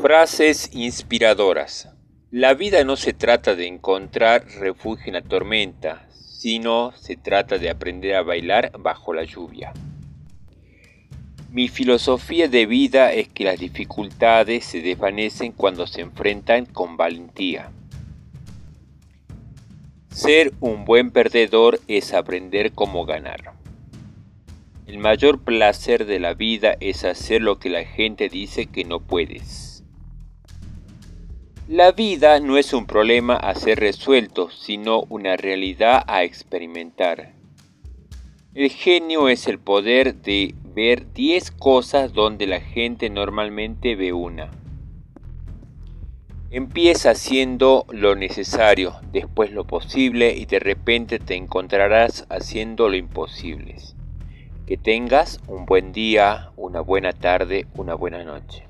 Frases inspiradoras. La vida no se trata de encontrar refugio en la tormenta, sino se trata de aprender a bailar bajo la lluvia. Mi filosofía de vida es que las dificultades se desvanecen cuando se enfrentan con valentía. Ser un buen perdedor es aprender cómo ganar. El mayor placer de la vida es hacer lo que la gente dice que no puedes. La vida no es un problema a ser resuelto, sino una realidad a experimentar. El genio es el poder de ver 10 cosas donde la gente normalmente ve una. Empieza haciendo lo necesario, después lo posible y de repente te encontrarás haciendo lo imposible. Que tengas un buen día, una buena tarde, una buena noche.